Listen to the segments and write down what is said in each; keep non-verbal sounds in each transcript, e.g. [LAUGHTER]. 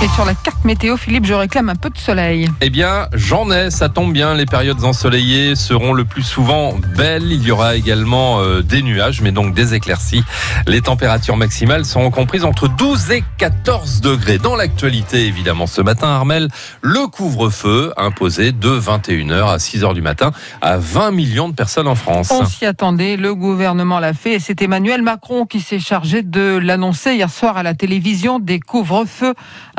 Et sur la carte météo, Philippe, je réclame un peu de soleil. Eh bien, j'en ai, ça tombe bien. Les périodes ensoleillées seront le plus souvent belles. Il y aura également euh, des nuages, mais donc des éclaircies. Les températures maximales seront comprises entre 12 et 14 degrés. Dans l'actualité, évidemment, ce matin, Armel, le couvre-feu imposé de 21h à 6h du matin à 20 millions de personnes en France. On s'y attendait, le gouvernement l'a fait et c'est Emmanuel Macron qui s'est chargé de l'annoncer hier soir à la télévision des couvre-feux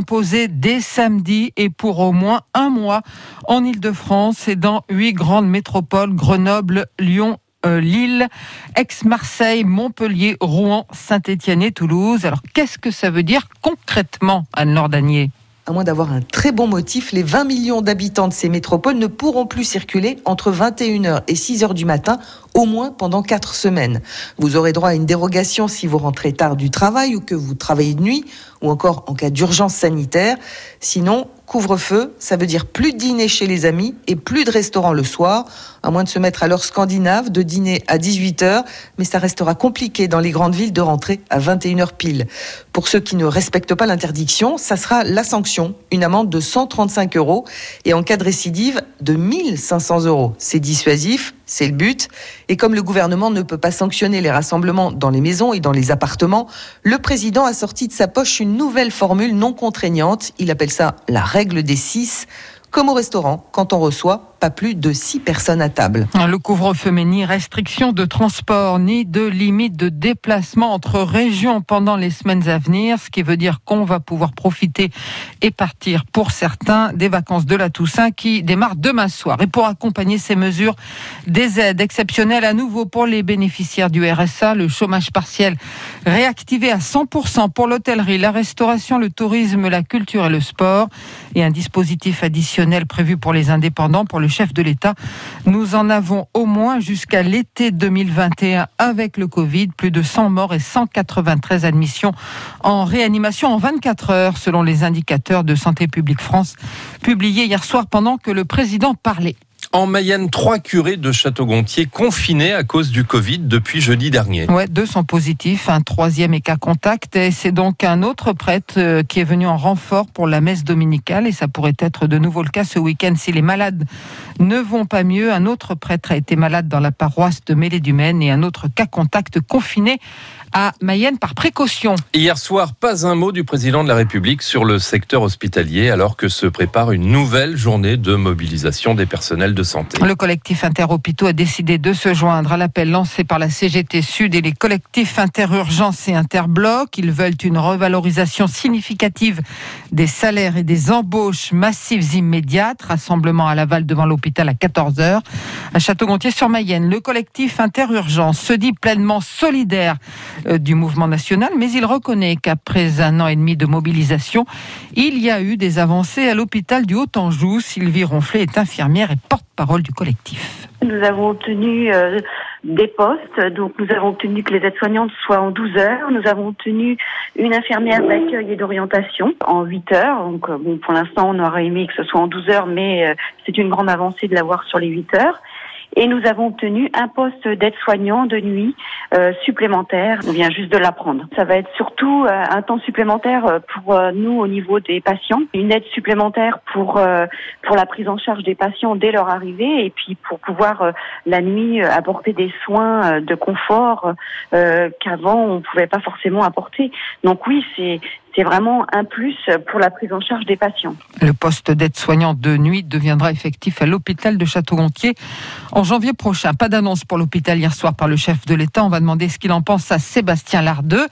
imposé dès samedi et pour au moins un mois en Ile-de-France et dans huit grandes métropoles, Grenoble, Lyon, euh, Lille, Aix-Marseille, Montpellier, Rouen, Saint-Étienne et Toulouse. Alors qu'est-ce que ça veut dire concrètement, Anne-Laure Danier? À moins d'avoir un très bon motif, les 20 millions d'habitants de ces métropoles ne pourront plus circuler entre 21h et 6h du matin, au moins pendant 4 semaines. Vous aurez droit à une dérogation si vous rentrez tard du travail ou que vous travaillez de nuit, ou encore en cas d'urgence sanitaire. Sinon, couvre-feu, ça veut dire plus de dîner chez les amis et plus de restaurants le soir, à moins de se mettre à l'heure scandinave, de dîner à 18h, mais ça restera compliqué dans les grandes villes de rentrer à 21h pile. Pour ceux qui ne respectent pas l'interdiction, ça sera la sanction, une amende de 135 euros et en cas de récidive de 1500 euros. C'est dissuasif, c'est le but. Et comme le gouvernement ne peut pas sanctionner les rassemblements dans les maisons et dans les appartements, le président a sorti de sa poche une nouvelle formule non contraignante. Il appelle ça la règle des six comme au restaurant, quand on reçoit pas plus de six personnes à table. Le couvre-feu, mais ni restriction de transport, ni de limite de déplacement entre régions pendant les semaines à venir, ce qui veut dire qu'on va pouvoir profiter et partir pour certains des vacances de la Toussaint qui démarrent demain soir. Et pour accompagner ces mesures, des aides exceptionnelles à nouveau pour les bénéficiaires du RSA, le chômage partiel réactivé à 100% pour l'hôtellerie, la restauration, le tourisme, la culture et le sport, et un dispositif additionnel prévu pour les indépendants, pour le chef de l'État. Nous en avons au moins jusqu'à l'été 2021 avec le Covid, plus de 100 morts et 193 admissions en réanimation en 24 heures, selon les indicateurs de Santé publique France publiés hier soir pendant que le président parlait. En Mayenne, trois curés de Château-Gontier confinés à cause du Covid depuis jeudi dernier. Ouais, deux sont positifs, un troisième est cas contact. Et c'est donc un autre prêtre euh, qui est venu en renfort pour la messe dominicale. Et ça pourrait être de nouveau le cas ce week-end si les malades ne vont pas mieux. Un autre prêtre a été malade dans la paroisse de mêlée du Maine et un autre cas contact confiné à Mayenne par précaution. Hier soir, pas un mot du président de la République sur le secteur hospitalier alors que se prépare une nouvelle journée de mobilisation des personnels de santé. Le collectif interhôpitaux a décidé de se joindre à l'appel lancé par la CGT Sud et les collectifs interurgence et interbloc. Ils veulent une revalorisation significative des salaires et des embauches massives immédiates. Rassemblement à Laval devant l'hôpital à 14h. À Château-Gontier-sur-Mayenne, le collectif interurgence se dit pleinement solidaire du mouvement national, mais il reconnaît qu'après un an et demi de mobilisation, il y a eu des avancées à l'hôpital du Haut-Anjou. Sylvie Ronflet est infirmière et porte-parole du collectif. Nous avons obtenu euh, des postes, donc nous avons obtenu que les aides-soignantes soient en 12 heures. Nous avons obtenu une infirmière d'accueil et d'orientation en 8 heures. Donc euh, pour l'instant, on aurait aimé que ce soit en 12 heures, mais c'est une grande avancée de l'avoir sur les 8 heures et nous avons obtenu un poste d'aide-soignant de nuit euh, supplémentaire. On vient juste de l'apprendre. Ça va être surtout euh, un temps supplémentaire euh, pour nous au niveau des patients, une aide supplémentaire pour pour la prise en charge des patients dès leur arrivée et puis pour pouvoir la nuit apporter des soins de confort qu'avant on pouvait pas forcément apporter. Donc oui, c'est c'est vraiment un plus pour la prise en charge des patients. Le poste d'aide-soignant de nuit deviendra effectif à l'hôpital de Château-Gontier en janvier prochain. Pas d'annonce pour l'hôpital hier soir par le chef de l'État. On va demander ce qu'il en pense à Sébastien Lardeux.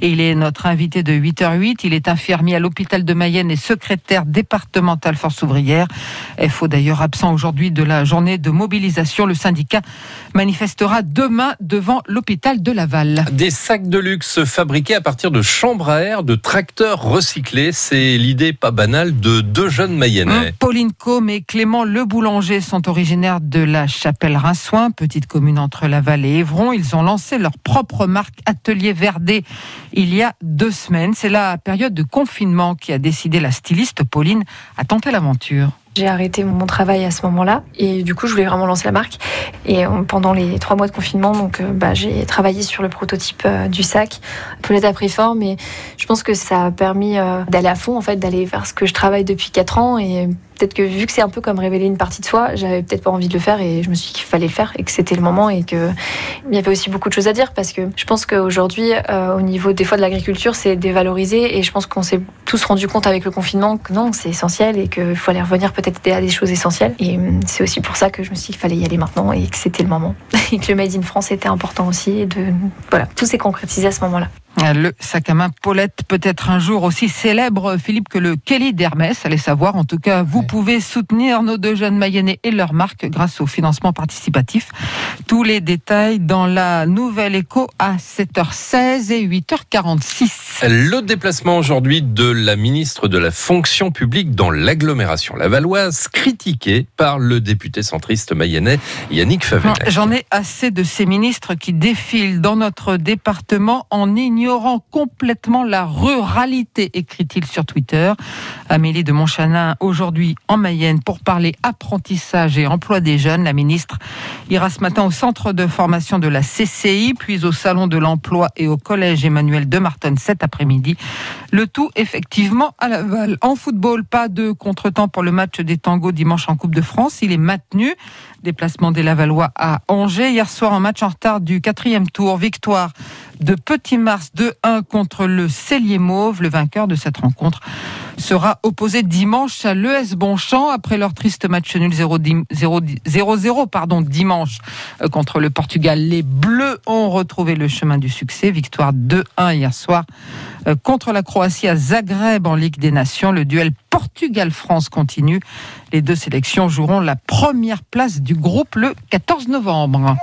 Et il est notre invité de 8h08. Il est infirmier à l'hôpital de Mayenne et secrétaire départemental Force ouvrière. FO d'ailleurs absent aujourd'hui de la journée de mobilisation. Le syndicat manifestera demain devant l'hôpital de Laval. Des sacs de luxe fabriqués à partir de chambres à air, de tracteurs recyclés, c'est l'idée pas banale de deux jeunes Mayennais. Hein, Pauline Combe et Clément Le Boulanger sont originaires de la Chapelle-Rinsouin, petite commune entre Laval et Évron. Ils ont lancé leur propre marque Atelier Verdé il y a deux semaines. C'est la période de confinement qui a décidé la styliste Pauline à tenter l'aventure. J'ai arrêté mon travail à ce moment-là et du coup, je voulais vraiment lancer la marque. Et pendant les trois mois de confinement, donc, bah, j'ai travaillé sur le prototype du sac, Paulette a pris forme et je pense que ça a permis d'aller à fond, en fait, d'aller vers ce que je travaille depuis quatre ans et peut-être que vu que c'est un peu comme révéler une partie de soi, j'avais peut-être pas envie de le faire et je me suis dit qu'il fallait le faire et que c'était le moment et que il y avait aussi beaucoup de choses à dire parce que je pense qu'aujourd'hui, euh, au niveau des fois de l'agriculture, c'est dévalorisé et je pense qu'on s'est tous rendu compte avec le confinement que non, c'est essentiel et qu'il faut aller revenir peut-être à des choses essentielles. Et hum, c'est aussi pour ça que je me suis dit qu'il fallait y aller maintenant et que c'était le moment [LAUGHS] et que le Made in France était important aussi et de voilà, tout s'est concrétisé à ce moment-là. Le sac à main Paulette peut être un jour aussi célèbre, Philippe, que le Kelly d'Hermès. Allez savoir. En tout cas, vous pouvez soutenir nos deux jeunes Mayennais et leur marque grâce au financement participatif. Tous les détails dans la nouvelle écho à 7h16 et 8h46. Le déplacement aujourd'hui de la ministre de la fonction publique dans l'agglomération lavalloise, critiqué par le député centriste mayennais Yannick Favelac. J'en ai assez de ces ministres qui défilent dans notre département en ignorant complètement la ruralité, écrit-il sur Twitter. Amélie de Montchanin, aujourd'hui en Mayenne, pour parler apprentissage et emploi des jeunes. La ministre ira ce matin au centre de formation de la CCI, puis au salon de l'emploi et au collège Emmanuel de Martin cet après-midi. Le tout effectivement à Laval. En football, pas de contretemps pour le match des tangos dimanche en Coupe de France. Il est maintenu. Déplacement des Lavallois à Angers. Hier soir, en match en retard du quatrième tour. Victoire de Petit Mars 2-1 contre le Cellier Mauve. Le vainqueur de cette rencontre sera opposé dimanche à l'ES Bonchamp après leur triste match nul 0-0 pardon, dimanche euh, contre le Portugal. Les Bleus ont retrouvé le chemin du succès. Victoire 2-1 hier soir euh, contre la Croatie à Zagreb en Ligue des Nations. Le duel Portugal-France continue. Les deux sélections joueront la première place du groupe le 14 novembre.